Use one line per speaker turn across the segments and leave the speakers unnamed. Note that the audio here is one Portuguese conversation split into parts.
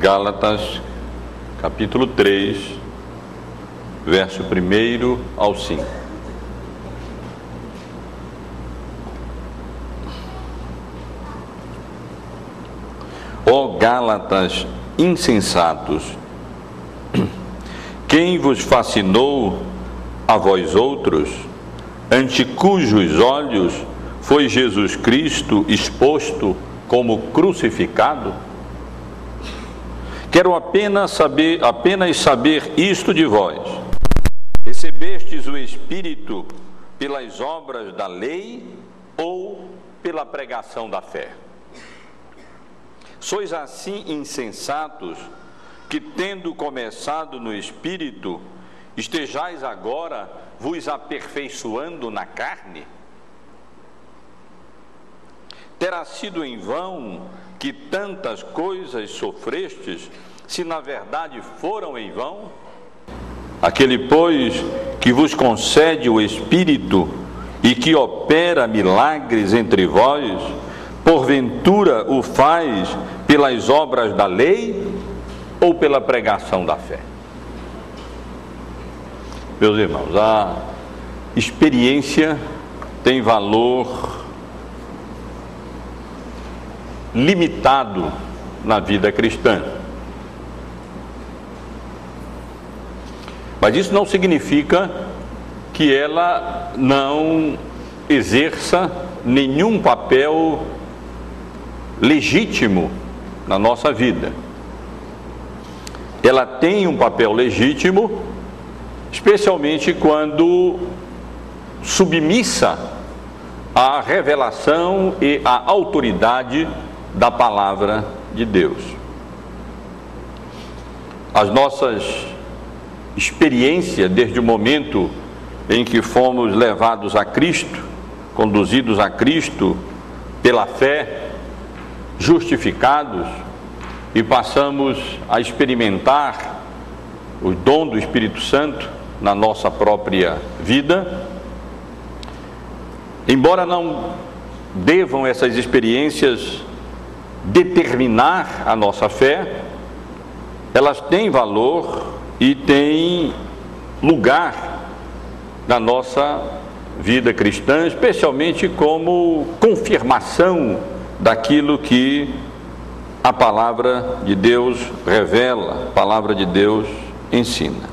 Gálatas, capítulo 3, verso 1 ao 5. Ó Gálatas insensatos, quem vos fascinou a vós outros, ante cujos olhos foi Jesus Cristo exposto como crucificado? Quero apenas saber, apenas saber isto de vós. Recebestes o Espírito pelas obras da lei ou pela pregação da fé? Sois assim insensatos que, tendo começado no Espírito, estejais agora vos aperfeiçoando na carne? Terá sido em vão que tantas coisas sofrestes, se na verdade foram em vão? Aquele, pois, que vos concede o Espírito e que opera milagres entre vós, porventura o faz pelas obras da lei ou pela pregação da fé? Meus irmãos, a experiência tem valor limitado na vida cristã. Mas isso não significa que ela não exerça nenhum papel legítimo na nossa vida. Ela tem um papel legítimo, especialmente quando submissa à revelação e à autoridade da palavra de Deus. As nossas experiências desde o momento em que fomos levados a Cristo, conduzidos a Cristo pela fé, justificados e passamos a experimentar o dom do Espírito Santo na nossa própria vida. Embora não devam essas experiências determinar a nossa fé, elas têm valor e têm lugar na nossa vida cristã, especialmente como confirmação daquilo que a palavra de Deus revela, a palavra de Deus ensina.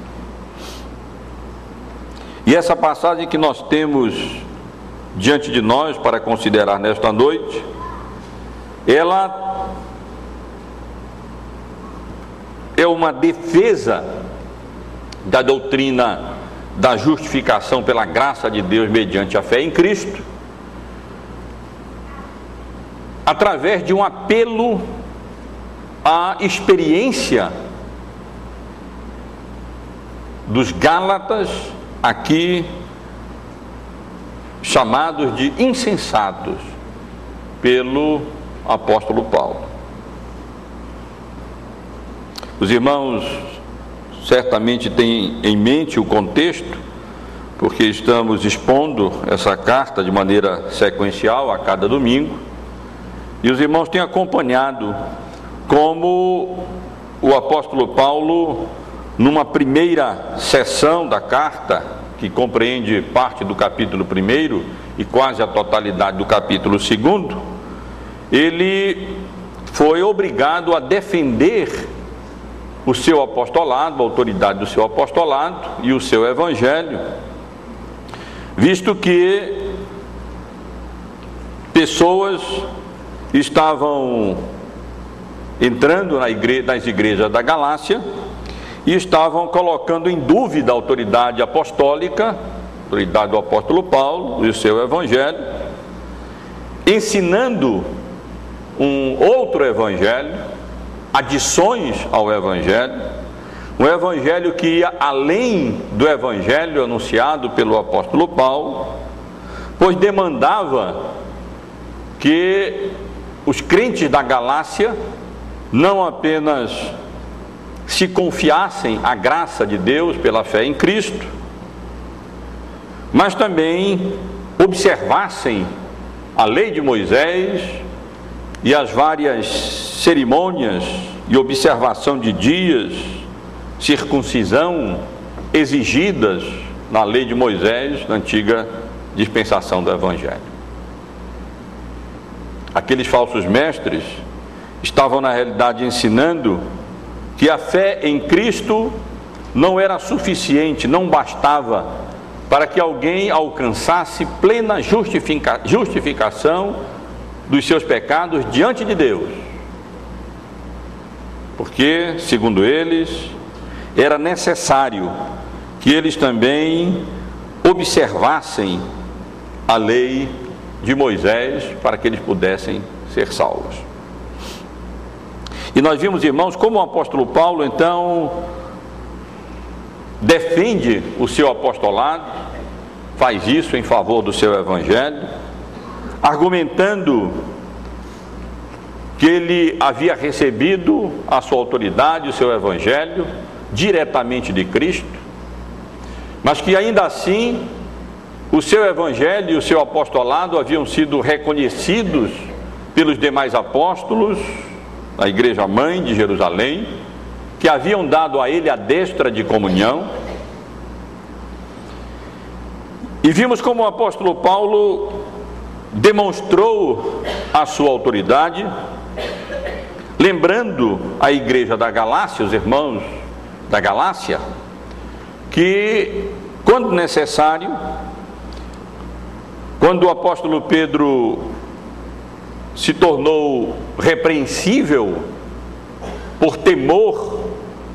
E essa passagem que nós temos diante de nós para considerar nesta noite, ela é uma defesa da doutrina da justificação pela graça de Deus mediante a fé em Cristo, através de um apelo à experiência dos Gálatas, aqui chamados de insensatos pelo apóstolo Paulo. Os irmãos certamente têm em mente o contexto, porque estamos expondo essa carta de maneira sequencial a cada domingo, e os irmãos têm acompanhado como o apóstolo Paulo, numa primeira sessão da carta, que compreende parte do capítulo 1 e quase a totalidade do capítulo 2, ele foi obrigado a defender o seu apostolado, a autoridade do seu apostolado e o seu evangelho, visto que pessoas estavam entrando na nas igrejas da Galácia e estavam colocando em dúvida a autoridade apostólica, a autoridade do apóstolo Paulo e o seu evangelho, ensinando um outro evangelho, adições ao evangelho, um evangelho que ia além do evangelho anunciado pelo apóstolo Paulo, pois demandava que os crentes da Galácia não apenas se confiassem à graça de Deus pela fé em Cristo, mas também observassem a lei de Moisés e as várias cerimônias e observação de dias, circuncisão exigidas na lei de Moisés, na antiga dispensação do Evangelho. Aqueles falsos mestres estavam, na realidade, ensinando que a fé em Cristo não era suficiente, não bastava para que alguém alcançasse plena justifica, justificação dos seus pecados diante de Deus. Porque, segundo eles, era necessário que eles também observassem a lei de Moisés para que eles pudessem ser salvos. E nós vimos, irmãos, como o apóstolo Paulo então defende o seu apostolado, faz isso em favor do seu evangelho, argumentando que ele havia recebido a sua autoridade, o seu evangelho, diretamente de Cristo, mas que ainda assim o seu evangelho e o seu apostolado haviam sido reconhecidos pelos demais apóstolos, a igreja mãe de Jerusalém, que haviam dado a ele a destra de comunhão. E vimos como o apóstolo Paulo demonstrou a sua autoridade, lembrando a igreja da Galácia, os irmãos da Galácia, que, quando necessário, quando o apóstolo Pedro se tornou repreensível por temor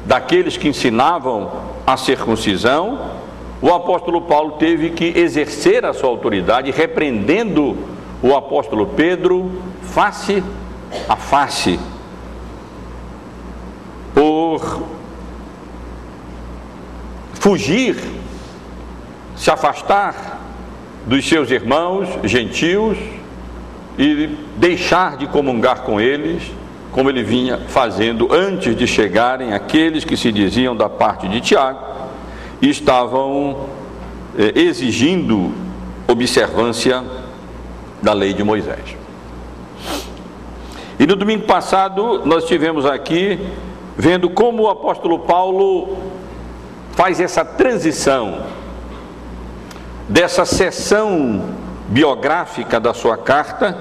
daqueles que ensinavam a circuncisão, o apóstolo Paulo teve que exercer a sua autoridade, repreendendo o apóstolo Pedro face a face, por fugir, se afastar dos seus irmãos gentios e deixar de comungar com eles, como ele vinha fazendo antes de chegarem aqueles que se diziam da parte de Tiago estavam eh, exigindo observância da lei de Moisés. E no domingo passado nós tivemos aqui vendo como o apóstolo Paulo faz essa transição dessa sessão biográfica da sua carta,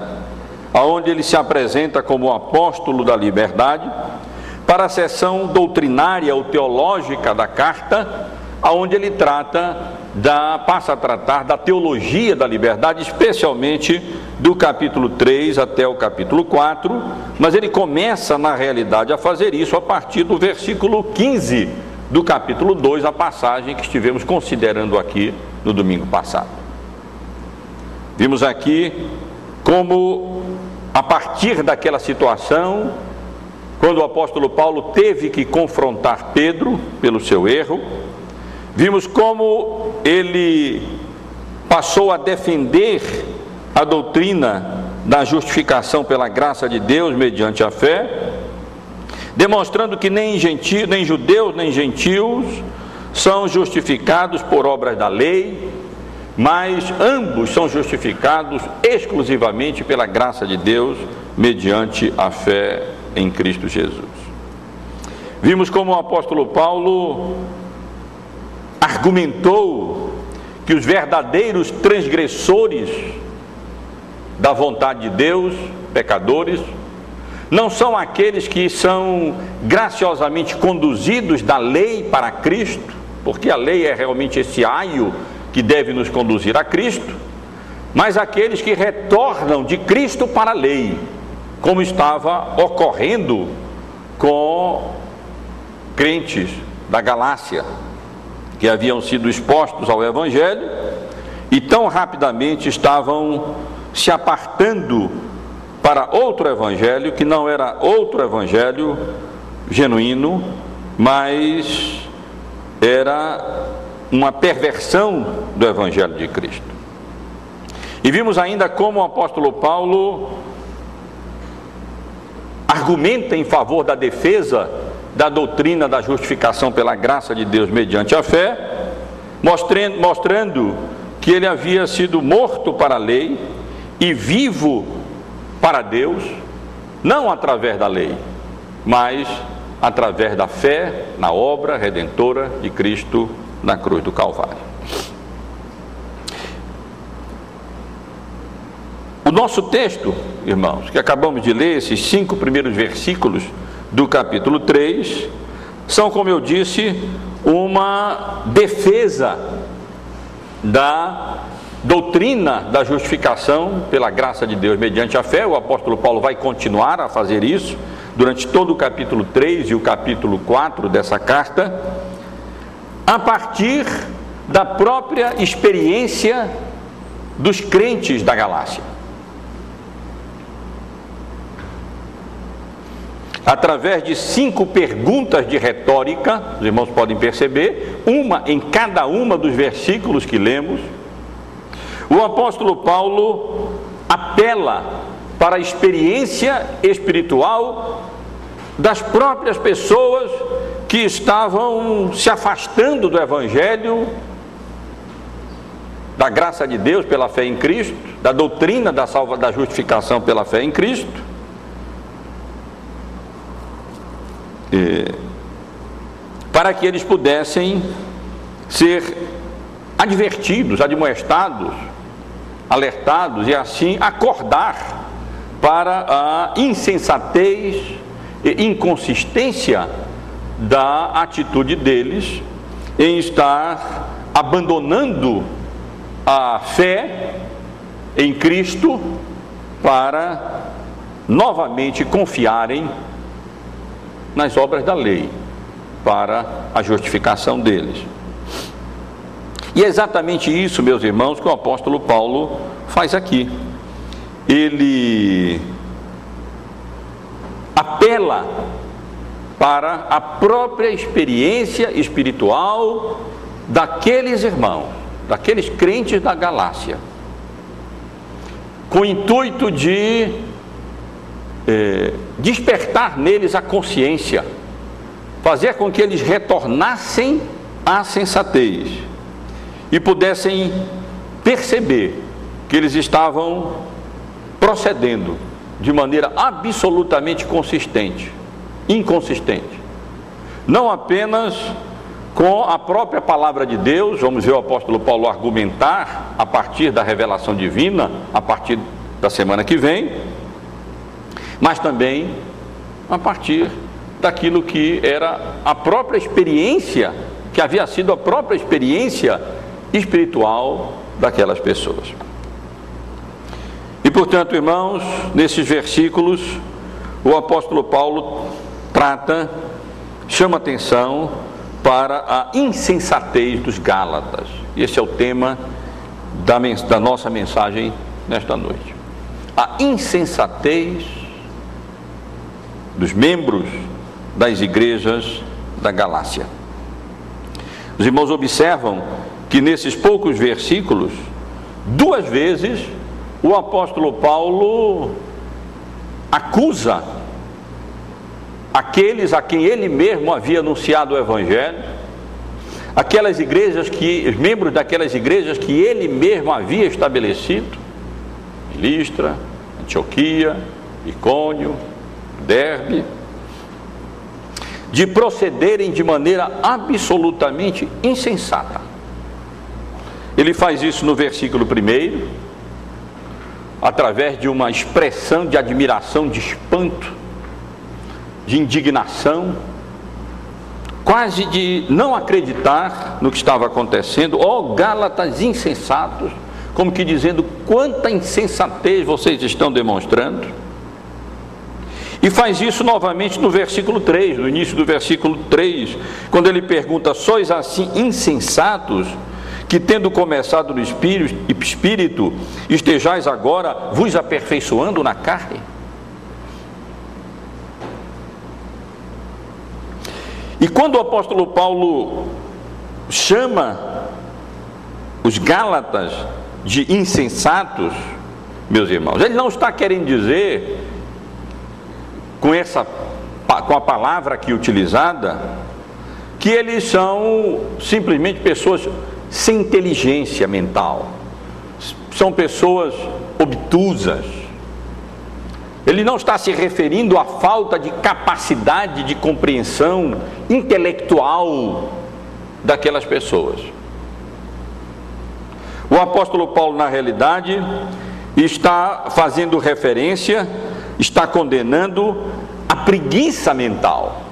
aonde ele se apresenta como apóstolo da liberdade, para a sessão doutrinária ou teológica da carta, aonde ele trata da passa a tratar da teologia da liberdade, especialmente do capítulo 3 até o capítulo 4, mas ele começa na realidade a fazer isso a partir do versículo 15 do capítulo 2, a passagem que estivemos considerando aqui no domingo passado. Vimos aqui como, a partir daquela situação, quando o apóstolo Paulo teve que confrontar Pedro pelo seu erro, vimos como ele passou a defender a doutrina da justificação pela graça de Deus mediante a fé, demonstrando que nem, gentio, nem judeus nem gentios são justificados por obras da lei, mas ambos são justificados exclusivamente pela graça de Deus, mediante a fé em Cristo Jesus. Vimos como o apóstolo Paulo argumentou que os verdadeiros transgressores da vontade de Deus, pecadores, não são aqueles que são graciosamente conduzidos da lei para Cristo, porque a lei é realmente esse aio que deve nos conduzir a Cristo, mas aqueles que retornam de Cristo para a lei, como estava ocorrendo com crentes da Galácia, que haviam sido expostos ao Evangelho e tão rapidamente estavam se apartando para outro Evangelho, que não era outro Evangelho genuíno, mas era uma perversão do Evangelho de Cristo. E vimos ainda como o apóstolo Paulo argumenta em favor da defesa da doutrina da justificação pela graça de Deus mediante a fé, mostrando, mostrando que ele havia sido morto para a lei e vivo para Deus, não através da lei, mas através da fé na obra redentora de Cristo na cruz do Calvário. O nosso texto, irmãos, que acabamos de ler, esses cinco primeiros versículos do capítulo 3, são, como eu disse, uma defesa da doutrina da justificação pela graça de Deus mediante a fé. O apóstolo Paulo vai continuar a fazer isso durante todo o capítulo 3 e o capítulo 4 dessa carta, a partir da própria experiência dos crentes da Galácia. Através de cinco perguntas de retórica, os irmãos podem perceber, uma em cada uma dos versículos que lemos, o apóstolo Paulo apela para a experiência espiritual das próprias pessoas que estavam se afastando do Evangelho, da graça de Deus pela fé em Cristo, da doutrina da, salva, da justificação pela fé em Cristo. E, para que eles pudessem ser advertidos, admoestados, alertados e assim acordar para a insensatez e inconsistência da atitude deles em estar abandonando a fé em Cristo para novamente confiarem nas obras da lei para a justificação deles. E é exatamente isso, meus irmãos, que o apóstolo Paulo faz aqui. Ele apela para a própria experiência espiritual daqueles irmãos, daqueles crentes da Galácia, com o intuito de é, despertar neles a consciência, fazer com que eles retornassem à sensatez e pudessem perceber que eles estavam procedendo de maneira absolutamente consistente, inconsistente. Não apenas com a própria palavra de Deus, vamos ver o apóstolo Paulo argumentar a partir da revelação divina, a partir da semana que vem, mas também a partir daquilo que era a própria experiência, que havia sido a própria experiência espiritual daquelas pessoas. E portanto, irmãos, nesses versículos, o apóstolo Paulo trata, chama atenção para a insensatez dos Gálatas. Esse é o tema da, da nossa mensagem nesta noite. A insensatez dos membros das igrejas da Galácia. Os irmãos observam que nesses poucos versículos, duas vezes, o apóstolo Paulo acusa aqueles a quem ele mesmo havia anunciado o evangelho, aquelas igrejas que, os membros daquelas igrejas que ele mesmo havia estabelecido, Listra, Antioquia, Icônio, Derbe, de procederem de maneira absolutamente insensata. Ele faz isso no versículo 1, através de uma expressão de admiração, de espanto, de indignação, quase de não acreditar no que estava acontecendo, ó oh, Gálatas insensatos, como que dizendo quanta insensatez vocês estão demonstrando. E faz isso novamente no versículo 3, no início do versículo 3, quando ele pergunta: Sois assim insensatos? que tendo começado no espírito, estejais agora vos aperfeiçoando na carne? E quando o apóstolo Paulo chama os Gálatas de insensatos, meus irmãos, ele não está querendo dizer com essa com a palavra aqui utilizada que eles são simplesmente pessoas sem inteligência mental, são pessoas obtusas, Ele não está se referindo à falta de capacidade de compreensão intelectual daquelas pessoas. O apóstolo Paulo, na realidade, está fazendo referência, está condenando a preguiça mental.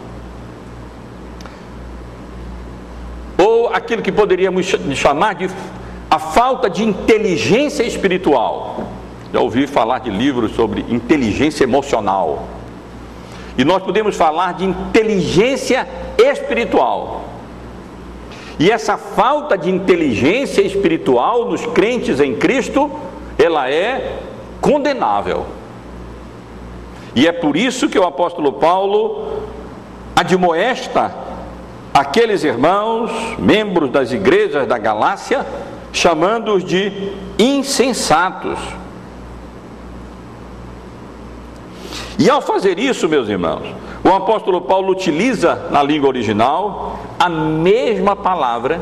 Ou aquilo que poderíamos chamar de a falta de inteligência espiritual. Já ouvi falar de livros sobre inteligência emocional. E nós podemos falar de inteligência espiritual. E essa falta de inteligência espiritual nos crentes em Cristo, ela é condenável. E é por isso que o apóstolo Paulo admoesta aqueles irmãos, membros das igrejas da Galácia, chamando-os de insensatos. E ao fazer isso, meus irmãos, o apóstolo Paulo utiliza na língua original a mesma palavra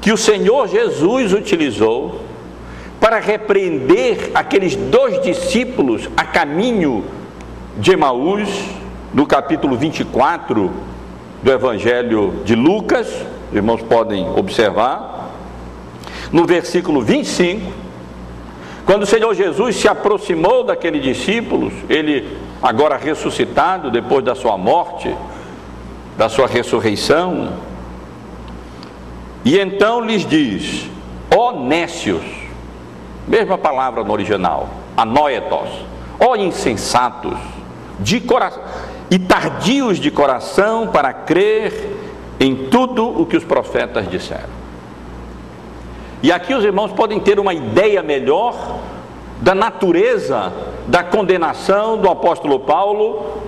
que o Senhor Jesus utilizou para repreender aqueles dois discípulos a caminho de Emaús, no capítulo 24 do Evangelho de Lucas, os irmãos podem observar, no versículo 25, quando o Senhor Jesus se aproximou daqueles discípulos, ele agora ressuscitado depois da sua morte, da sua ressurreição, e então lhes diz: ó nécios, mesma palavra no original, anoetos, ó insensatos, de coração e tardios de coração para crer em tudo o que os profetas disseram. E aqui os irmãos podem ter uma ideia melhor da natureza da condenação do apóstolo Paulo,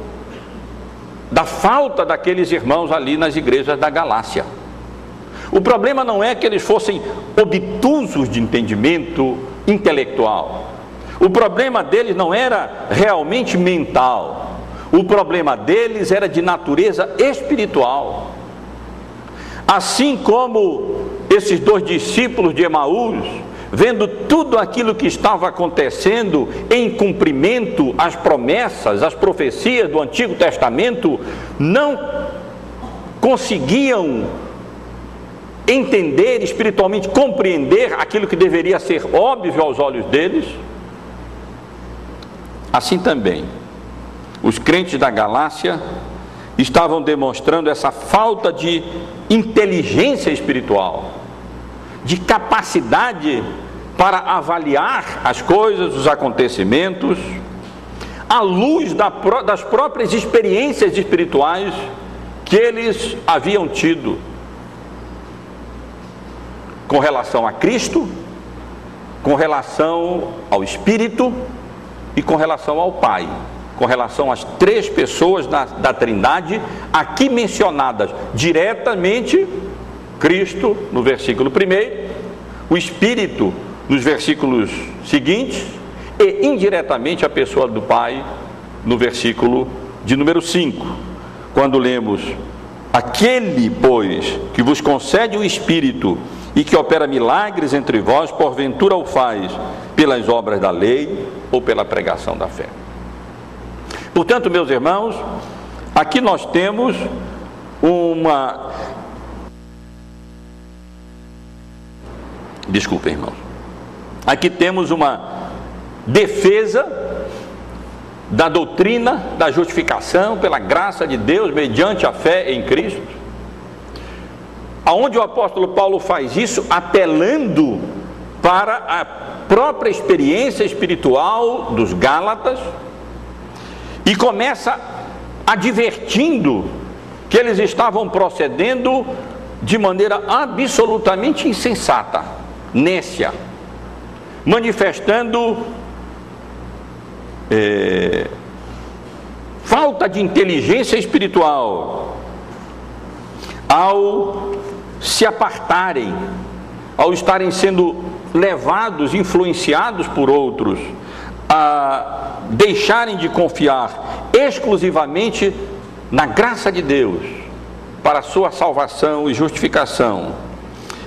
da falta daqueles irmãos ali nas igrejas da Galácia. O problema não é que eles fossem obtusos de entendimento intelectual. O problema deles não era realmente mental. O problema deles era de natureza espiritual. Assim como esses dois discípulos de Emaús, vendo tudo aquilo que estava acontecendo em cumprimento às promessas, às profecias do Antigo Testamento, não conseguiam entender espiritualmente, compreender aquilo que deveria ser óbvio aos olhos deles. Assim também, os crentes da Galácia estavam demonstrando essa falta de inteligência espiritual, de capacidade para avaliar as coisas, os acontecimentos, à luz das próprias experiências espirituais que eles haviam tido com relação a Cristo, com relação ao Espírito e com relação ao Pai com relação às três pessoas da, da Trindade, aqui mencionadas diretamente, Cristo no versículo 1, o Espírito nos versículos seguintes, e indiretamente a pessoa do Pai no versículo de número 5, quando lemos: Aquele, pois, que vos concede o Espírito e que opera milagres entre vós, porventura o faz pelas obras da lei ou pela pregação da fé. Portanto, meus irmãos, aqui nós temos uma. Desculpem, irmãos. Aqui temos uma defesa da doutrina da justificação pela graça de Deus mediante a fé em Cristo. Aonde o apóstolo Paulo faz isso apelando para a própria experiência espiritual dos Gálatas e começa advertindo que eles estavam procedendo de maneira absolutamente insensata, nécia, manifestando é, falta de inteligência espiritual ao se apartarem, ao estarem sendo levados, influenciados por outros, a deixarem de confiar exclusivamente na graça de Deus para a sua salvação e justificação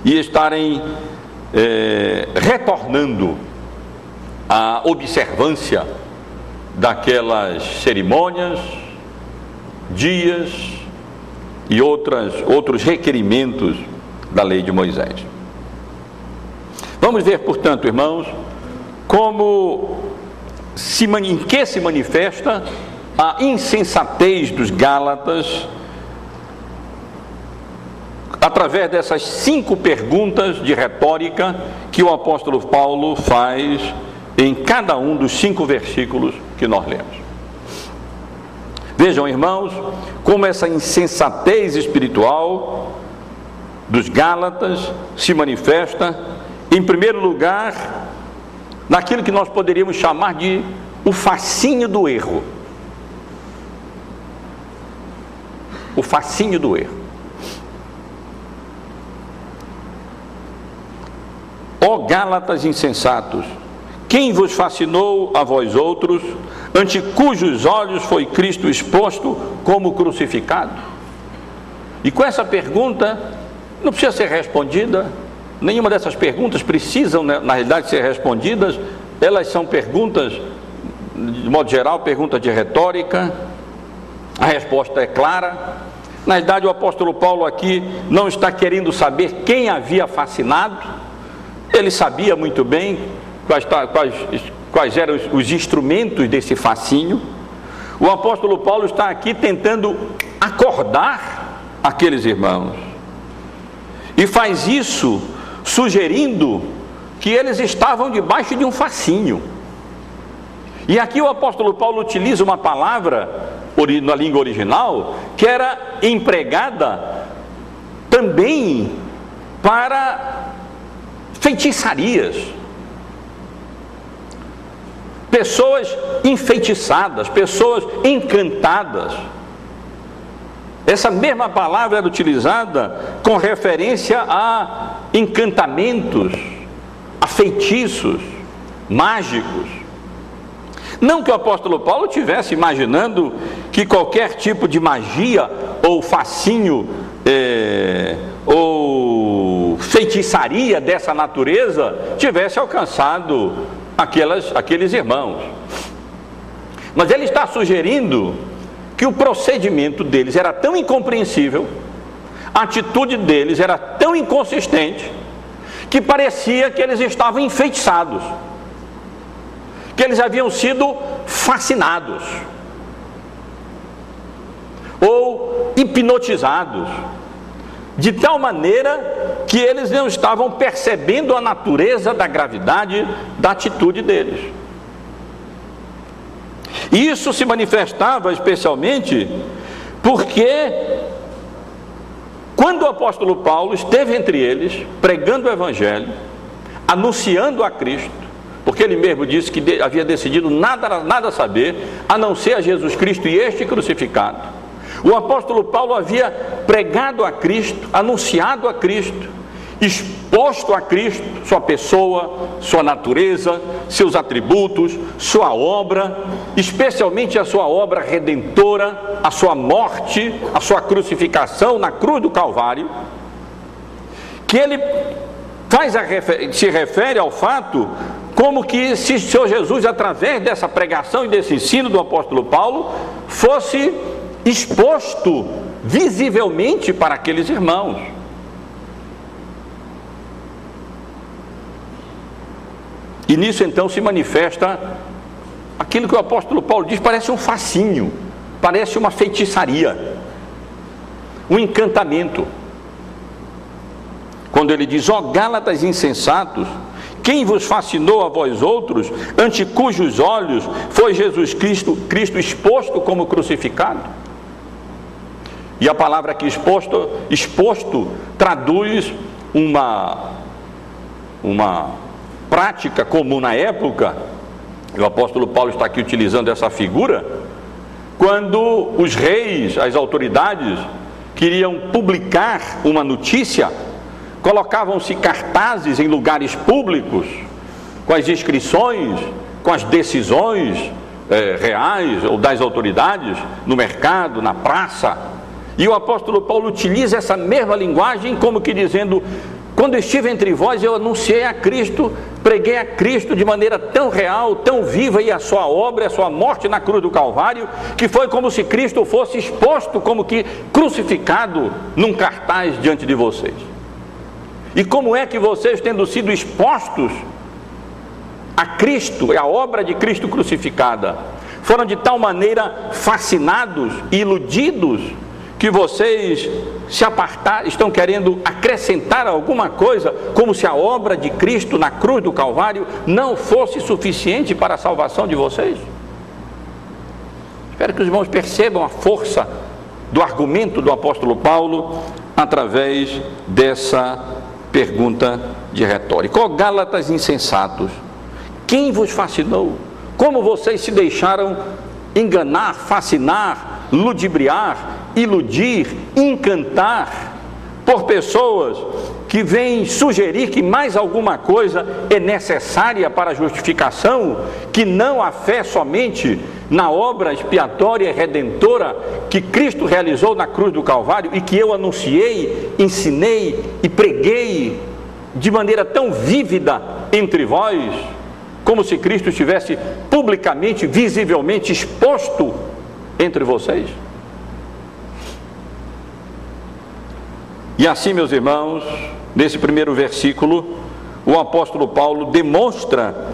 e estarem é, retornando à observância daquelas cerimônias, dias e outras, outros requerimentos da lei de Moisés. Vamos ver, portanto, irmãos, como se, em que se manifesta a insensatez dos Gálatas através dessas cinco perguntas de retórica que o apóstolo Paulo faz em cada um dos cinco versículos que nós lemos. Vejam, irmãos, como essa insensatez espiritual dos Gálatas se manifesta, em primeiro lugar, naquilo que nós poderíamos chamar de o fascínio do erro. O fascínio do erro. Ó Gálatas insensatos, quem vos fascinou a vós outros, ante cujos olhos foi Cristo exposto como crucificado? E com essa pergunta, não precisa ser respondida, nenhuma dessas perguntas precisam, né, na realidade, ser respondidas, elas são perguntas, de modo geral, perguntas de retórica, a resposta é clara. Na realidade, o apóstolo Paulo aqui não está querendo saber quem havia fascinado, ele sabia muito bem quais, quais, quais eram os, os instrumentos desse fascínio. O apóstolo Paulo está aqui tentando acordar aqueles irmãos. E faz isso sugerindo que eles estavam debaixo de um fascínio. E aqui o apóstolo Paulo utiliza uma palavra na língua original que era empregada também para feitiçarias pessoas enfeitiçadas, pessoas encantadas. Essa mesma palavra era utilizada com referência a encantamentos, a feitiços mágicos. Não que o apóstolo Paulo tivesse imaginando que qualquer tipo de magia ou fascínio é, ou feitiçaria dessa natureza tivesse alcançado aquelas, aqueles irmãos. Mas ele está sugerindo que o procedimento deles era tão incompreensível, a atitude deles era tão inconsistente, que parecia que eles estavam enfeitiçados, que eles haviam sido fascinados ou hipnotizados de tal maneira que eles não estavam percebendo a natureza da gravidade da atitude deles. Isso se manifestava especialmente porque, quando o apóstolo Paulo esteve entre eles, pregando o Evangelho, anunciando a Cristo, porque ele mesmo disse que havia decidido nada, nada saber, a não ser a Jesus Cristo e este crucificado o apóstolo Paulo havia pregado a Cristo, anunciado a Cristo, exposto a Cristo, sua pessoa, sua natureza, seus atributos, sua obra, especialmente a sua obra redentora, a sua morte, a sua crucificação na cruz do Calvário, que ele faz a, se refere ao fato como que se o Senhor Jesus, através dessa pregação e desse ensino do apóstolo Paulo, fosse exposto visivelmente para aqueles irmãos. E nisso então se manifesta aquilo que o apóstolo Paulo diz: parece um fascínio, parece uma feitiçaria, um encantamento. Quando ele diz: Ó oh, Gálatas insensatos, quem vos fascinou a vós outros, ante cujos olhos foi Jesus Cristo, Cristo exposto como crucificado? E a palavra aqui exposto, exposto traduz uma, uma prática comum na época, o apóstolo Paulo está aqui utilizando essa figura, quando os reis, as autoridades, queriam publicar uma notícia, colocavam-se cartazes em lugares públicos, com as inscrições, com as decisões eh, reais ou das autoridades, no mercado, na praça, e o apóstolo Paulo utiliza essa mesma linguagem, como que dizendo: Quando estive entre vós, eu anunciei a Cristo, preguei a Cristo de maneira tão real, tão viva, e a sua obra, a sua morte na cruz do Calvário, que foi como se Cristo fosse exposto, como que crucificado num cartaz diante de vocês. E como é que vocês, tendo sido expostos a Cristo, a obra de Cristo crucificada, foram de tal maneira fascinados iludidos que vocês se apartar, estão querendo acrescentar alguma coisa, como se a obra de Cristo na cruz do Calvário não fosse suficiente para a salvação de vocês? Espero que os irmãos percebam a força do argumento do apóstolo Paulo através dessa pergunta de retórica. Ó oh, Gálatas insensatos, quem vos fascinou? Como vocês se deixaram enganar, fascinar, ludibriar iludir, encantar por pessoas que vêm sugerir que mais alguma coisa é necessária para a justificação, que não a fé somente na obra expiatória e redentora que Cristo realizou na cruz do Calvário e que eu anunciei, ensinei e preguei de maneira tão vívida entre vós, como se Cristo estivesse publicamente, visivelmente exposto entre vocês. E assim, meus irmãos, nesse primeiro versículo, o apóstolo Paulo demonstra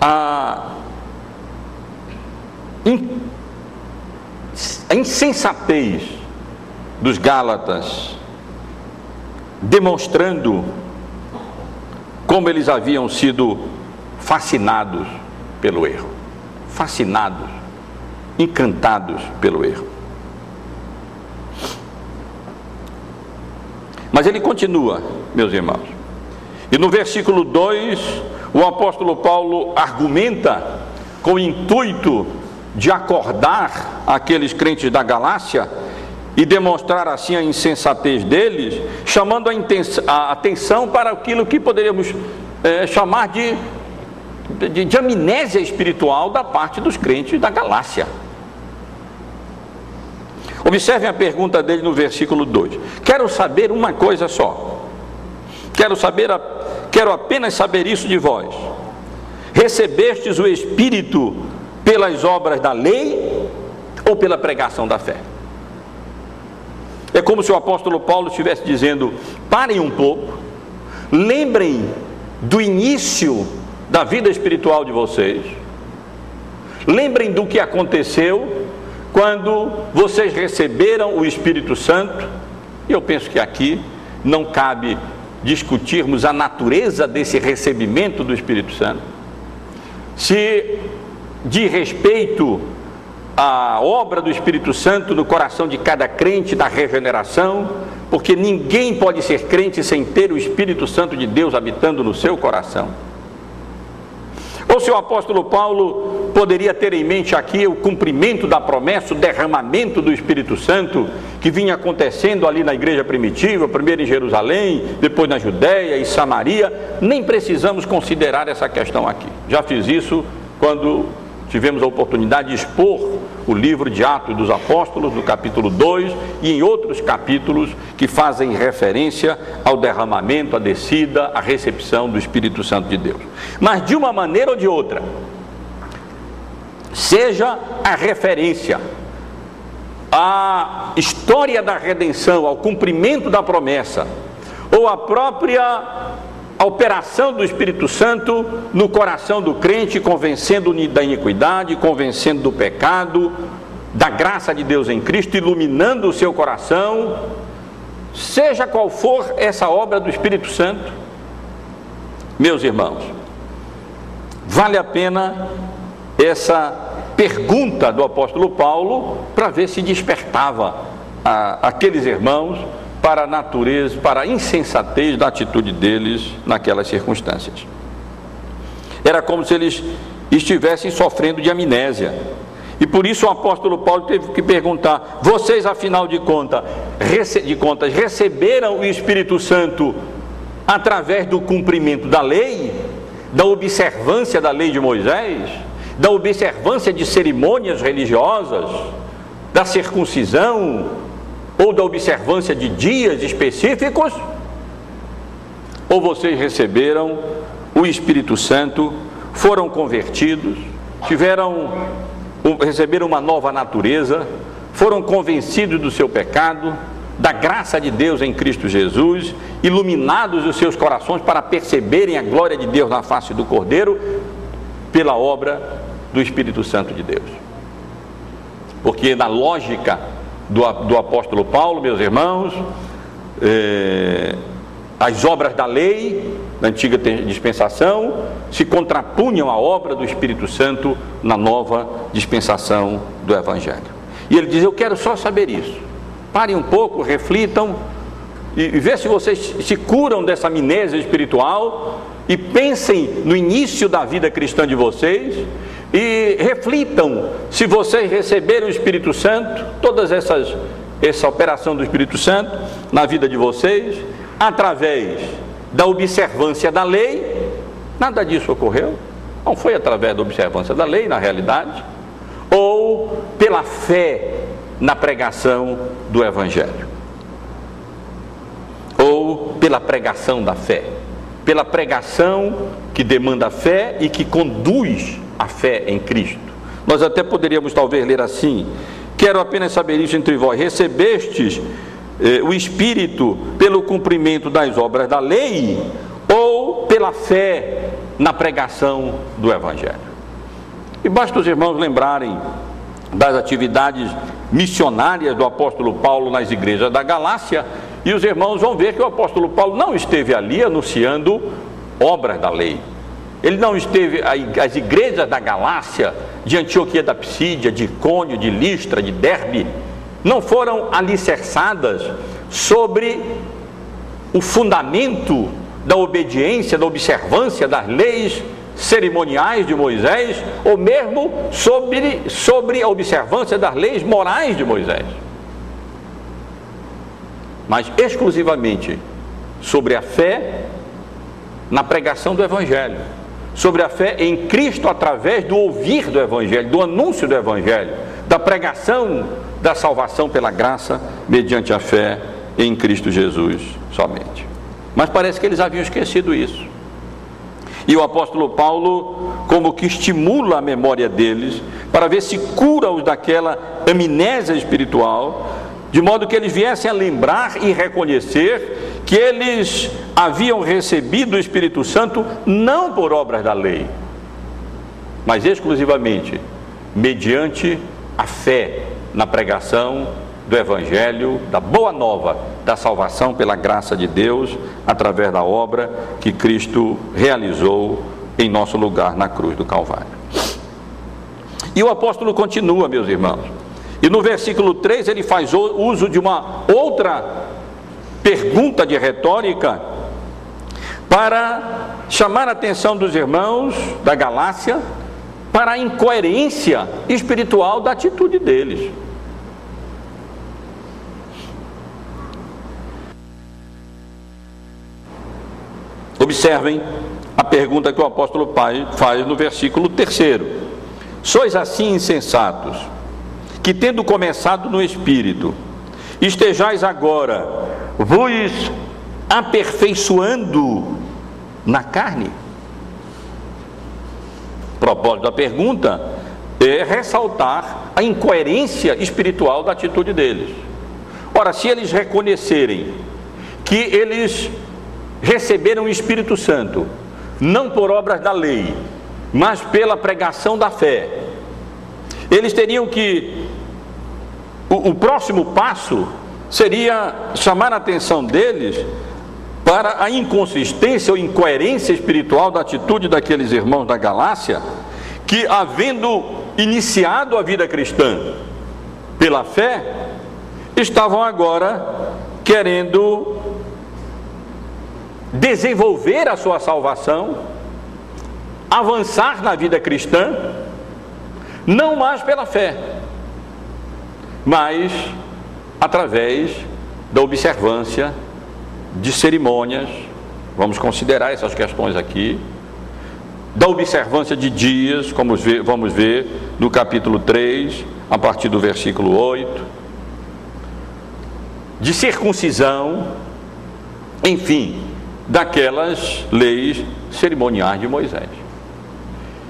a, insensatez dos Gálatas, demonstrando como eles haviam sido fascinados pelo erro, fascinados, encantados pelo erro. Mas ele continua, meus irmãos. E no versículo 2, o apóstolo Paulo argumenta com o intuito de acordar aqueles crentes da Galácia e demonstrar assim a insensatez deles, chamando a, a atenção para aquilo que poderíamos é, chamar de, de, de amnésia espiritual da parte dos crentes da Galácia. Observem a pergunta dele no versículo 2. Quero saber uma coisa só. Quero saber, quero apenas saber isso de vós. Recebestes o Espírito pelas obras da lei ou pela pregação da fé? É como se o apóstolo Paulo estivesse dizendo: parem um pouco, lembrem do início da vida espiritual de vocês, lembrem do que aconteceu quando vocês receberam o Espírito Santo, eu penso que aqui não cabe discutirmos a natureza desse recebimento do Espírito Santo. Se de respeito à obra do Espírito Santo no coração de cada crente da regeneração, porque ninguém pode ser crente sem ter o Espírito Santo de Deus habitando no seu coração. Ou se o apóstolo Paulo poderia ter em mente aqui o cumprimento da promessa, o derramamento do Espírito Santo que vinha acontecendo ali na igreja primitiva, primeiro em Jerusalém, depois na Judéia e Samaria, nem precisamos considerar essa questão aqui. Já fiz isso quando tivemos a oportunidade de expor o livro de Atos dos Apóstolos, no capítulo 2, e em outros capítulos que fazem referência ao derramamento, à descida, à recepção do Espírito Santo de Deus. Mas de uma maneira ou de outra, seja a referência. À história da redenção, ao cumprimento da promessa, ou a própria operação do Espírito Santo no coração do crente, convencendo da iniquidade, convencendo do pecado, da graça de Deus em Cristo, iluminando o seu coração, seja qual for essa obra do Espírito Santo, meus irmãos, vale a pena essa pergunta do apóstolo Paulo para ver se despertava a, aqueles irmãos para a natureza, para a insensatez da atitude deles naquelas circunstâncias. Era como se eles estivessem sofrendo de amnésia. E por isso o apóstolo Paulo teve que perguntar: vocês, afinal de, conta, de contas, receberam o Espírito Santo através do cumprimento da lei, da observância da lei de Moisés, da observância de cerimônias religiosas, da circuncisão, ou da observância de dias específicos, ou vocês receberam o Espírito Santo, foram convertidos, tiveram receberam uma nova natureza, foram convencidos do seu pecado, da graça de Deus em Cristo Jesus, iluminados os seus corações para perceberem a glória de Deus na face do Cordeiro, pela obra do Espírito Santo de Deus. Porque na lógica do, do apóstolo Paulo, meus irmãos, é, as obras da lei, da antiga dispensação, se contrapunham à obra do Espírito Santo na nova dispensação do Evangelho. E ele diz: Eu quero só saber isso. Parem um pouco, reflitam e, e vê se vocês se curam dessa amnésia espiritual e pensem no início da vida cristã de vocês e reflitam se vocês receberam o Espírito Santo, todas essas essa operação do Espírito Santo na vida de vocês através da observância da lei. Nada disso ocorreu. Não foi através da observância da lei, na realidade, ou pela fé na pregação do Evangelho, ou pela pregação da fé, pela pregação que demanda fé e que conduz a fé em Cristo. Nós até poderíamos talvez ler assim: Quero apenas saber isso entre vós, recebestes eh, o Espírito pelo cumprimento das obras da lei ou pela fé na pregação do Evangelho? E basta os irmãos lembrarem das atividades missionárias do apóstolo Paulo nas igrejas da Galácia, e os irmãos vão ver que o apóstolo Paulo não esteve ali anunciando obras da lei. Ele não esteve, as igrejas da Galácia, de Antioquia da Psídia, de Icônio, de Listra, de Derbe, não foram alicerçadas sobre o fundamento da obediência, da observância das leis cerimoniais de Moisés, ou mesmo sobre, sobre a observância das leis morais de Moisés, mas exclusivamente sobre a fé na pregação do Evangelho, sobre a fé em Cristo através do ouvir do Evangelho, do anúncio do Evangelho, da pregação da salvação pela graça mediante a fé em Cristo Jesus somente. Mas parece que eles haviam esquecido isso. E o apóstolo Paulo, como que estimula a memória deles, para ver se cura-os daquela amnésia espiritual, de modo que eles viessem a lembrar e reconhecer que eles haviam recebido o Espírito Santo não por obras da lei, mas exclusivamente mediante a fé na pregação do Evangelho, da boa nova da salvação pela graça de Deus, através da obra que Cristo realizou em nosso lugar na cruz do Calvário. E o apóstolo continua, meus irmãos, e no versículo 3 ele faz uso de uma outra pergunta de retórica para chamar a atenção dos irmãos da Galácia para a incoerência espiritual da atitude deles. Observem a pergunta que o apóstolo Pai faz no versículo 3. Sois assim insensatos, que tendo começado no espírito, estejais agora vos aperfeiçoando na carne? Propósito da pergunta é ressaltar a incoerência espiritual da atitude deles. Ora, se eles reconhecerem que eles receberam o Espírito Santo, não por obras da lei, mas pela pregação da fé. Eles teriam que. O, o próximo passo seria chamar a atenção deles para a inconsistência ou incoerência espiritual da atitude daqueles irmãos da Galácia, que, havendo iniciado a vida cristã pela fé, estavam agora querendo desenvolver a sua salvação, avançar na vida cristã, não mais pela fé, mas através da observância de cerimônias, vamos considerar essas questões aqui, da observância de dias, como vamos ver no capítulo 3, a partir do versículo 8, de circuncisão, enfim, daquelas leis cerimoniais de Moisés.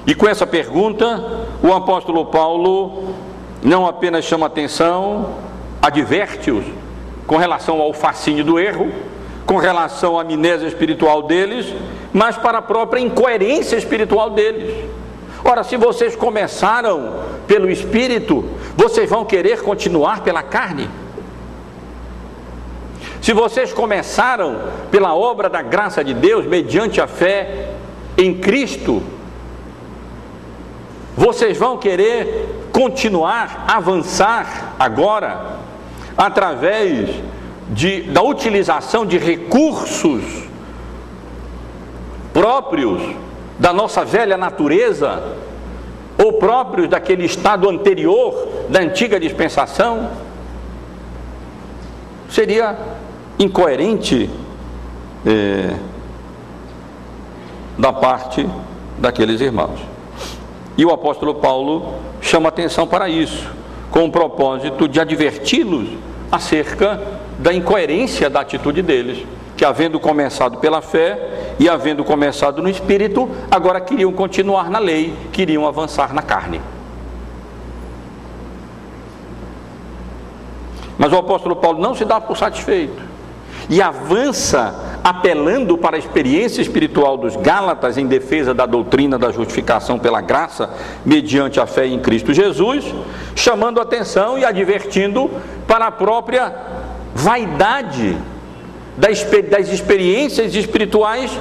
E com essa pergunta, o apóstolo Paulo não apenas chama atenção, adverte-os com relação ao fascínio do erro, com relação à amnésia espiritual deles, mas para a própria incoerência espiritual deles. Ora, se vocês começaram pelo espírito, vocês vão querer continuar pela carne? Se vocês começaram pela obra da graça de Deus, mediante a fé em Cristo, vocês vão querer continuar, avançar agora, através de, da utilização de recursos próprios da nossa velha natureza, ou próprios daquele estado anterior da antiga dispensação, seria incoerente é, da parte daqueles irmãos. E o apóstolo Paulo chama atenção para isso, com o propósito de adverti-los acerca da incoerência da atitude deles, que havendo começado pela fé e havendo começado no espírito, agora queriam continuar na lei, queriam avançar na carne. Mas o apóstolo Paulo não se dá por satisfeito e avança apelando para a experiência espiritual dos Gálatas em defesa da doutrina da justificação pela graça mediante a fé em Cristo Jesus, chamando atenção e advertindo para a própria vaidade das experiências espirituais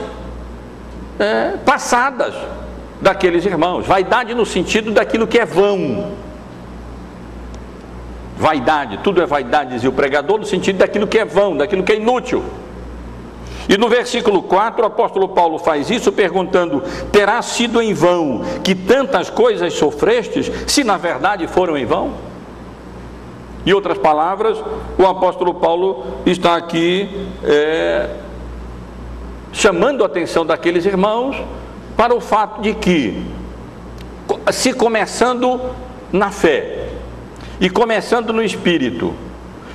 é, passadas daqueles irmãos. Vaidade no sentido daquilo que é vão. Vaidade, tudo é vaidade, dizia o pregador, no sentido daquilo que é vão, daquilo que é inútil. E no versículo 4, o apóstolo Paulo faz isso perguntando: Terá sido em vão que tantas coisas sofrestes, se na verdade foram em vão? Em outras palavras, o apóstolo Paulo está aqui é, chamando a atenção daqueles irmãos para o fato de que, se começando na fé e começando no espírito,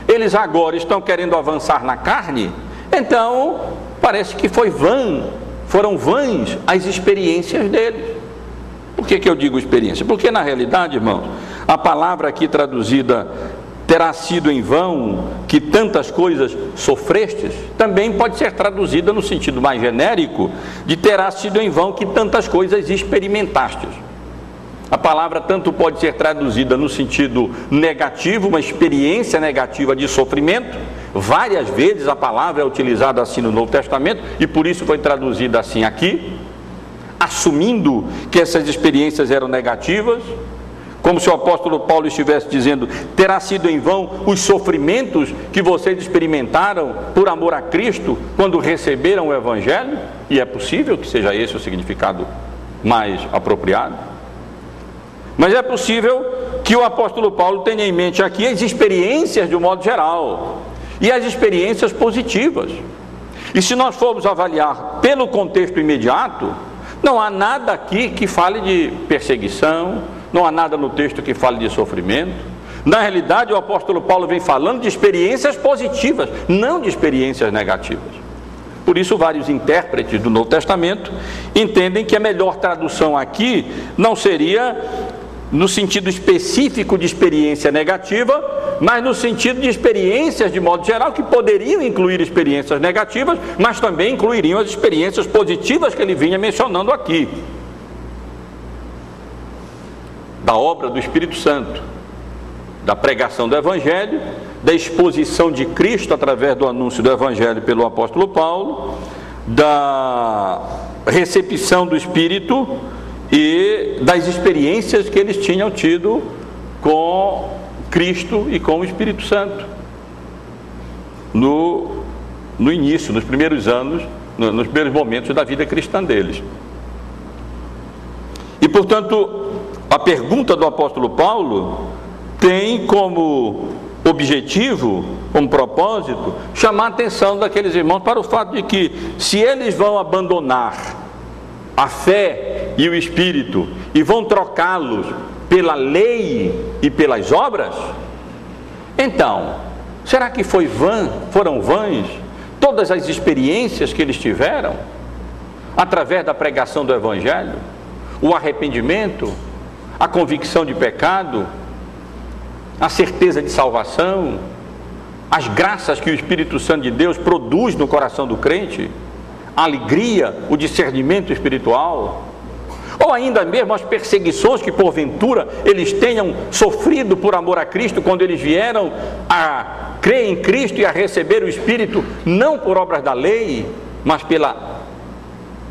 eles agora estão querendo avançar na carne, então parece que foi vã, foram vãs as experiências deles. Por que, que eu digo experiência? Porque na realidade, irmãos, a palavra aqui traduzida terá sido em vão que tantas coisas sofrestes, também pode ser traduzida no sentido mais genérico de terá sido em vão que tantas coisas experimentastes. A palavra tanto pode ser traduzida no sentido negativo, uma experiência negativa de sofrimento. Várias vezes a palavra é utilizada assim no Novo Testamento e por isso foi traduzida assim aqui, assumindo que essas experiências eram negativas, como se o apóstolo Paulo estivesse dizendo: terá sido em vão os sofrimentos que vocês experimentaram por amor a Cristo quando receberam o Evangelho? E é possível que seja esse o significado mais apropriado. Mas é possível que o apóstolo Paulo tenha em mente aqui as experiências de um modo geral e as experiências positivas. E se nós formos avaliar pelo contexto imediato, não há nada aqui que fale de perseguição, não há nada no texto que fale de sofrimento. Na realidade, o apóstolo Paulo vem falando de experiências positivas, não de experiências negativas. Por isso, vários intérpretes do Novo Testamento entendem que a melhor tradução aqui não seria no sentido específico de experiência negativa, mas no sentido de experiências de modo geral, que poderiam incluir experiências negativas, mas também incluiriam as experiências positivas que ele vinha mencionando aqui. Da obra do Espírito Santo, da pregação do Evangelho, da exposição de Cristo através do anúncio do Evangelho pelo apóstolo Paulo, da recepção do Espírito e das experiências que eles tinham tido com Cristo e com o Espírito Santo no, no início, nos primeiros anos, nos primeiros momentos da vida cristã deles. E portanto, a pergunta do apóstolo Paulo tem como objetivo, como propósito, chamar a atenção daqueles irmãos para o fato de que, se eles vão abandonar a fé e o espírito e vão trocá-los pela lei e pelas obras, então, será que foi vã, foram vãs todas as experiências que eles tiveram, através da pregação do Evangelho, o arrependimento, a convicção de pecado, a certeza de salvação, as graças que o Espírito Santo de Deus produz no coração do crente, a alegria, o discernimento espiritual, ou ainda mesmo as perseguições que porventura eles tenham sofrido por amor a Cristo quando eles vieram a crer em Cristo e a receber o Espírito, não por obras da lei, mas pela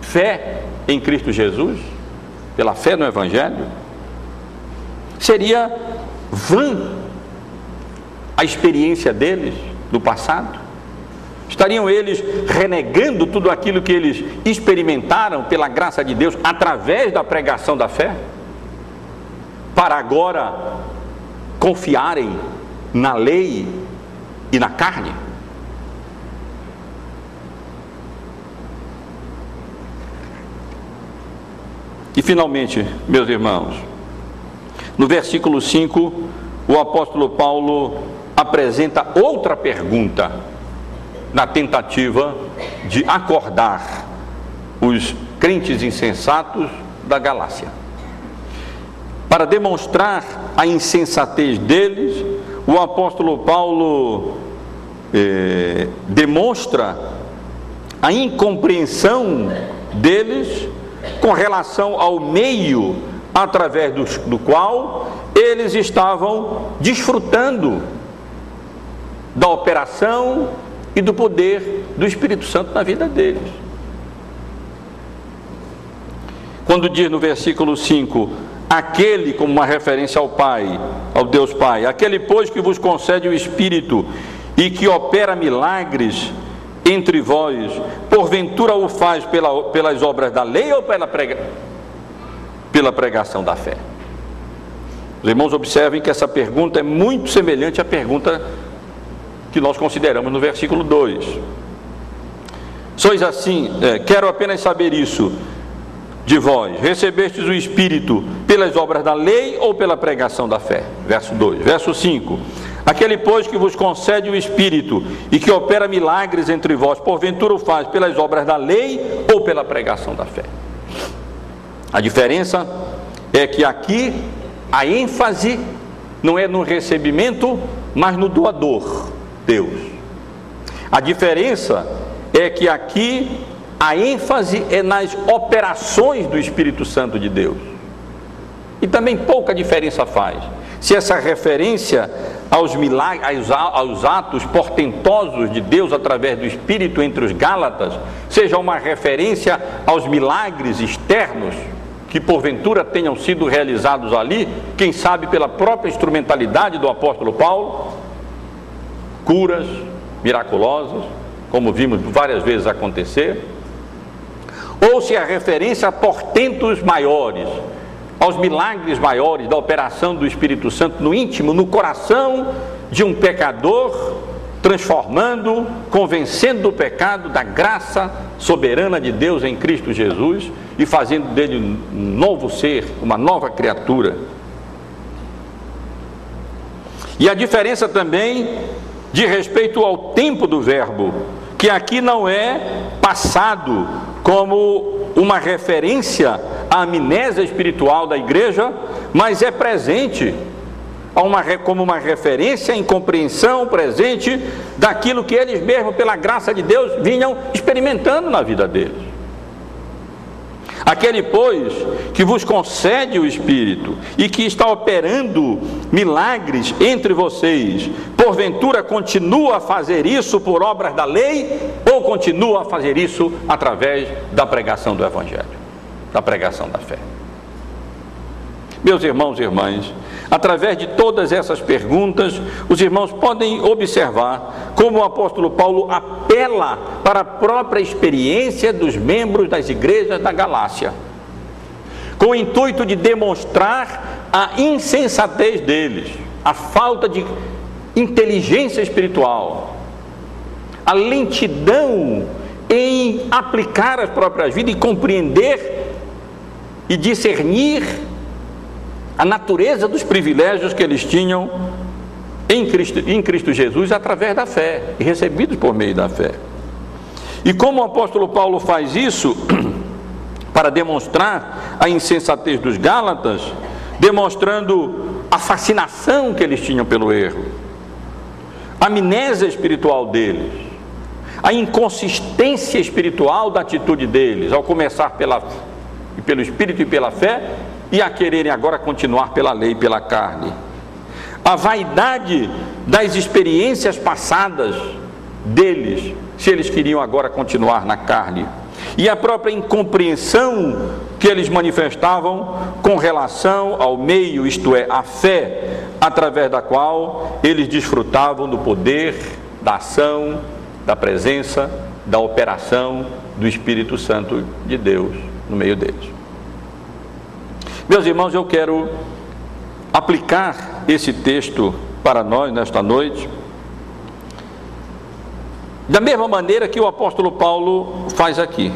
fé em Cristo Jesus, pela fé no Evangelho, seria vã a experiência deles do passado? Estariam eles renegando tudo aquilo que eles experimentaram pela graça de Deus através da pregação da fé? Para agora confiarem na lei e na carne? E finalmente, meus irmãos, no versículo 5, o apóstolo Paulo apresenta outra pergunta na tentativa de acordar os crentes insensatos da Galácia. Para demonstrar a insensatez deles, o apóstolo Paulo eh, demonstra a incompreensão deles com relação ao meio através do, do qual eles estavam desfrutando da operação e do poder do Espírito Santo na vida deles. Quando diz no versículo 5: aquele como uma referência ao Pai, ao Deus Pai, aquele pois que vos concede o Espírito e que opera milagres entre vós, porventura o faz pela, pelas obras da lei ou pela, prega, pela pregação da fé? Os irmãos observem que essa pergunta é muito semelhante à pergunta que nós consideramos no versículo 2. Sois assim, é, quero apenas saber isso de vós: recebestes o Espírito pelas obras da lei ou pela pregação da fé? Verso 2. Verso 5. Aquele, pois, que vos concede o Espírito e que opera milagres entre vós, porventura o faz pelas obras da lei ou pela pregação da fé? A diferença é que aqui a ênfase não é no recebimento, mas no doador. Deus. A diferença é que aqui a ênfase é nas operações do Espírito Santo de Deus. E também pouca diferença faz. Se essa referência aos milagres, aos atos portentosos de Deus através do Espírito entre os Gálatas, seja uma referência aos milagres externos que porventura tenham sido realizados ali, quem sabe pela própria instrumentalidade do apóstolo Paulo, curas miraculosas, como vimos várias vezes acontecer, ou se a referência a portentos maiores, aos milagres maiores da operação do Espírito Santo no íntimo, no coração de um pecador, transformando, convencendo do pecado, da graça soberana de Deus em Cristo Jesus e fazendo dele um novo ser, uma nova criatura. E a diferença também de respeito ao tempo do verbo, que aqui não é passado como uma referência à amnésia espiritual da igreja, mas é presente como uma referência em compreensão presente daquilo que eles mesmos, pela graça de Deus, vinham experimentando na vida deles. Aquele, pois, que vos concede o Espírito e que está operando milagres entre vocês, porventura continua a fazer isso por obras da lei ou continua a fazer isso através da pregação do Evangelho, da pregação da fé? Meus irmãos e irmãs, através de todas essas perguntas, os irmãos podem observar como o apóstolo Paulo apela para a própria experiência dos membros das igrejas da Galácia, com o intuito de demonstrar a insensatez deles, a falta de inteligência espiritual, a lentidão em aplicar as próprias vidas e compreender e discernir a natureza dos privilégios que eles tinham em Cristo, em Cristo Jesus através da fé e recebidos por meio da fé. E como o apóstolo Paulo faz isso, para demonstrar a insensatez dos Gálatas, demonstrando a fascinação que eles tinham pelo erro, amnésia espiritual deles, a inconsistência espiritual da atitude deles, ao começar pela, pelo Espírito e pela fé, e a quererem agora continuar pela lei e pela carne. A vaidade das experiências passadas deles, se eles queriam agora continuar na carne. E a própria incompreensão que eles manifestavam com relação ao meio, isto é, a fé, através da qual eles desfrutavam do poder, da ação, da presença, da operação do Espírito Santo de Deus no meio deles. Meus irmãos, eu quero aplicar esse texto para nós nesta noite, da mesma maneira que o apóstolo Paulo faz aqui,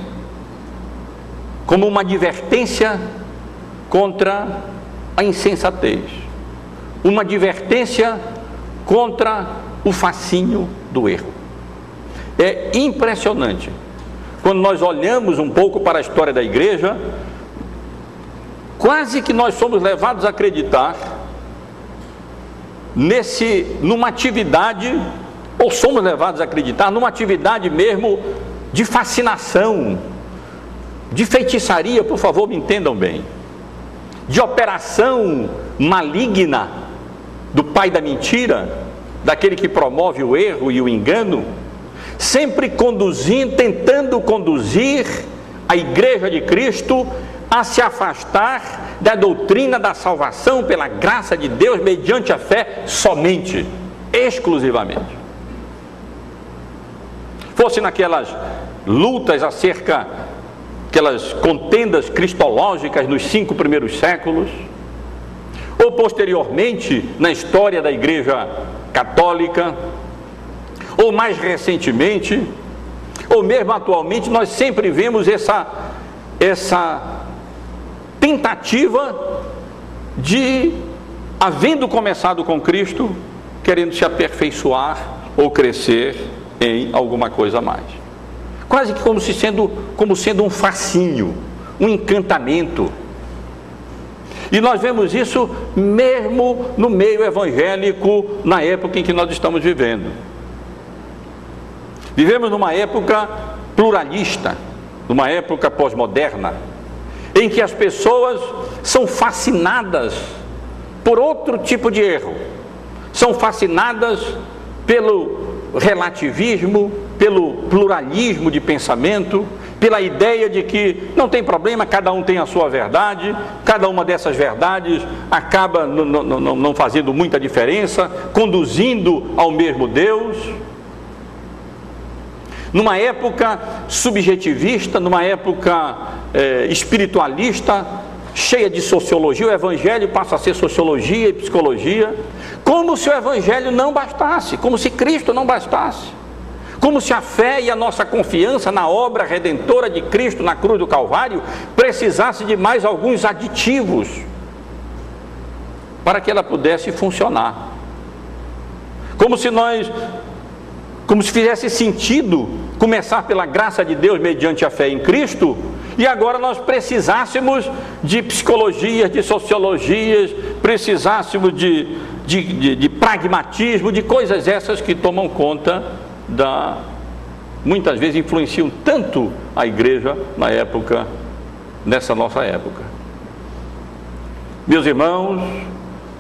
como uma advertência contra a insensatez, uma advertência contra o fascínio do erro. É impressionante. Quando nós olhamos um pouco para a história da igreja, quase que nós somos levados a acreditar nesse numa atividade ou somos levados a acreditar numa atividade mesmo de fascinação, de feitiçaria, por favor, me entendam bem, de operação maligna do pai da mentira, daquele que promove o erro e o engano, sempre conduzindo, tentando conduzir a igreja de Cristo a se afastar da doutrina da salvação pela graça de Deus mediante a fé somente, exclusivamente. Fosse naquelas lutas acerca, aquelas contendas cristológicas nos cinco primeiros séculos, ou posteriormente na história da Igreja Católica, ou mais recentemente, ou mesmo atualmente, nós sempre vemos essa, essa tentativa de, havendo começado com Cristo, querendo se aperfeiçoar ou crescer em alguma coisa a mais. Quase que como, se sendo, como sendo um fascínio, um encantamento. E nós vemos isso mesmo no meio evangélico, na época em que nós estamos vivendo. Vivemos numa época pluralista, numa época pós-moderna, em que as pessoas são fascinadas por outro tipo de erro, são fascinadas pelo relativismo, pelo pluralismo de pensamento, pela ideia de que não tem problema, cada um tem a sua verdade, cada uma dessas verdades acaba não fazendo muita diferença, conduzindo ao mesmo Deus. Numa época subjetivista, numa época é, espiritualista, cheia de sociologia, o Evangelho passa a ser sociologia e psicologia, como se o Evangelho não bastasse, como se Cristo não bastasse, como se a fé e a nossa confiança na obra redentora de Cristo na cruz do Calvário precisasse de mais alguns aditivos para que ela pudesse funcionar. Como se nós, como se fizesse sentido começar pela graça de Deus mediante a fé em Cristo, e agora nós precisássemos de psicologias, de sociologias, precisássemos de, de, de, de pragmatismo, de coisas essas que tomam conta da. muitas vezes influenciam tanto a igreja na época, nessa nossa época. Meus irmãos,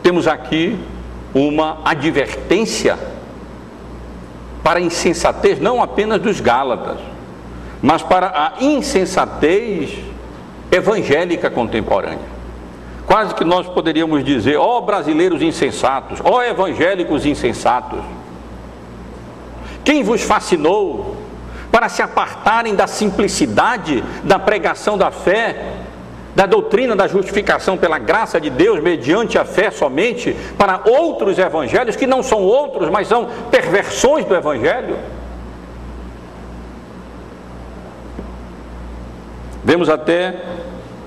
temos aqui uma advertência para a insensatez não apenas dos Gálatas, mas para a insensatez evangélica contemporânea. Quase que nós poderíamos dizer, ó oh, brasileiros insensatos, ó oh, evangélicos insensatos. Quem vos fascinou para se apartarem da simplicidade da pregação da fé da doutrina da justificação pela graça de Deus mediante a fé somente para outros evangelhos que não são outros, mas são perversões do evangelho. Vemos até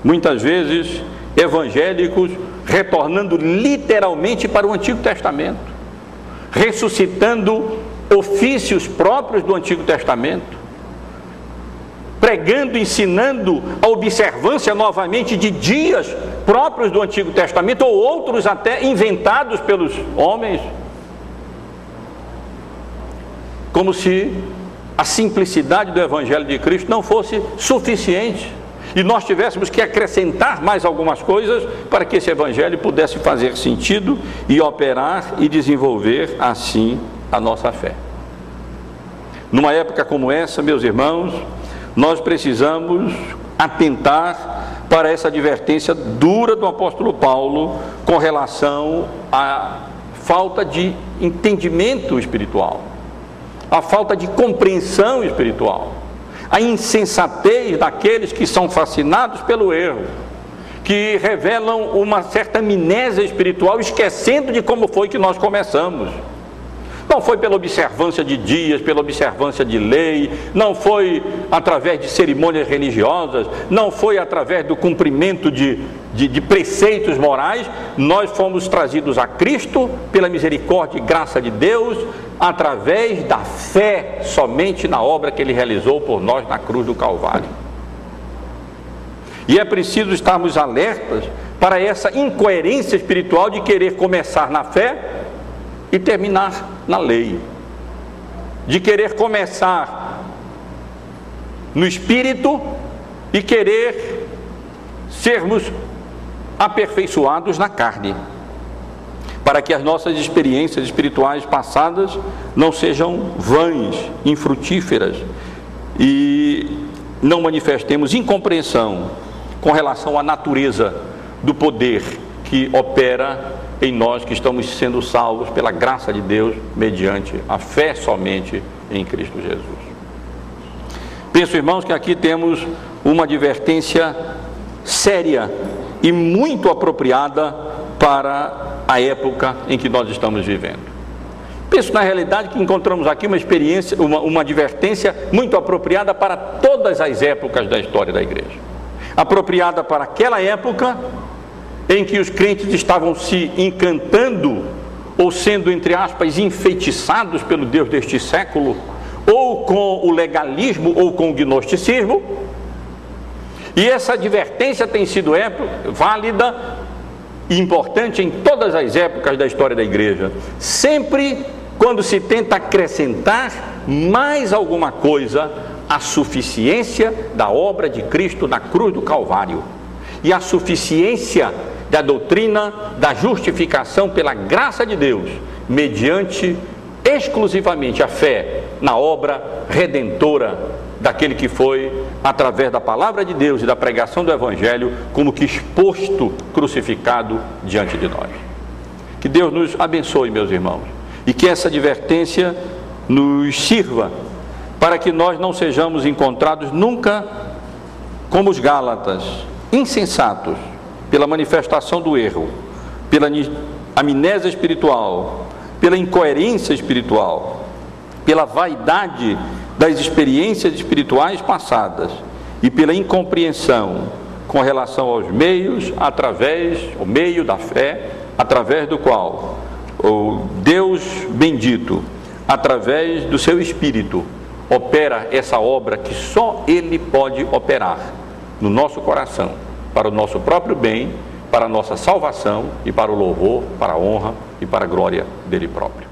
muitas vezes evangélicos retornando literalmente para o Antigo Testamento, ressuscitando ofícios próprios do Antigo Testamento pregando, ensinando a observância novamente de dias próprios do Antigo Testamento ou outros até inventados pelos homens. Como se a simplicidade do Evangelho de Cristo não fosse suficiente e nós tivéssemos que acrescentar mais algumas coisas para que esse Evangelho pudesse fazer sentido e operar e desenvolver assim a nossa fé. Numa época como essa, meus irmãos, nós precisamos atentar para essa advertência dura do apóstolo Paulo com relação à falta de entendimento espiritual, à falta de compreensão espiritual, à insensatez daqueles que são fascinados pelo erro, que revelam uma certa amnésia espiritual, esquecendo de como foi que nós começamos. Não foi pela observância de dias, pela observância de lei, não foi através de cerimônias religiosas, não foi através do cumprimento de, de, de preceitos morais. Nós fomos trazidos a Cristo pela misericórdia e graça de Deus, através da fé somente na obra que Ele realizou por nós na cruz do Calvário. E é preciso estarmos alertas para essa incoerência espiritual de querer começar na fé e terminar na lei, de querer começar no espírito e querer sermos aperfeiçoados na carne, para que as nossas experiências espirituais passadas não sejam vãs, infrutíferas e não manifestemos incompreensão com relação à natureza do poder que opera em nós que estamos sendo salvos pela graça de Deus, mediante a fé somente em Cristo Jesus. Penso, irmãos, que aqui temos uma advertência séria e muito apropriada para a época em que nós estamos vivendo. Penso na realidade que encontramos aqui uma experiência, uma, uma advertência muito apropriada para todas as épocas da história da igreja. Apropriada para aquela época em que os crentes estavam se encantando ou sendo, entre aspas, enfeitiçados pelo Deus deste século, ou com o legalismo ou com o gnosticismo. E essa advertência tem sido válida e importante em todas as épocas da história da igreja. Sempre quando se tenta acrescentar mais alguma coisa à suficiência da obra de Cristo na cruz do Calvário e a suficiência da doutrina da justificação pela graça de Deus, mediante exclusivamente a fé na obra redentora daquele que foi, através da palavra de Deus e da pregação do Evangelho, como que exposto, crucificado diante de nós. Que Deus nos abençoe, meus irmãos, e que essa advertência nos sirva para que nós não sejamos encontrados nunca como os Gálatas, insensatos, pela manifestação do erro, pela amnésia espiritual, pela incoerência espiritual, pela vaidade das experiências espirituais passadas e pela incompreensão com relação aos meios através, o meio da fé, através do qual o Deus bendito, através do seu espírito, opera essa obra que só ele pode operar no nosso coração para o nosso próprio bem, para a nossa salvação e para o louvor, para a honra e para a glória dele próprio.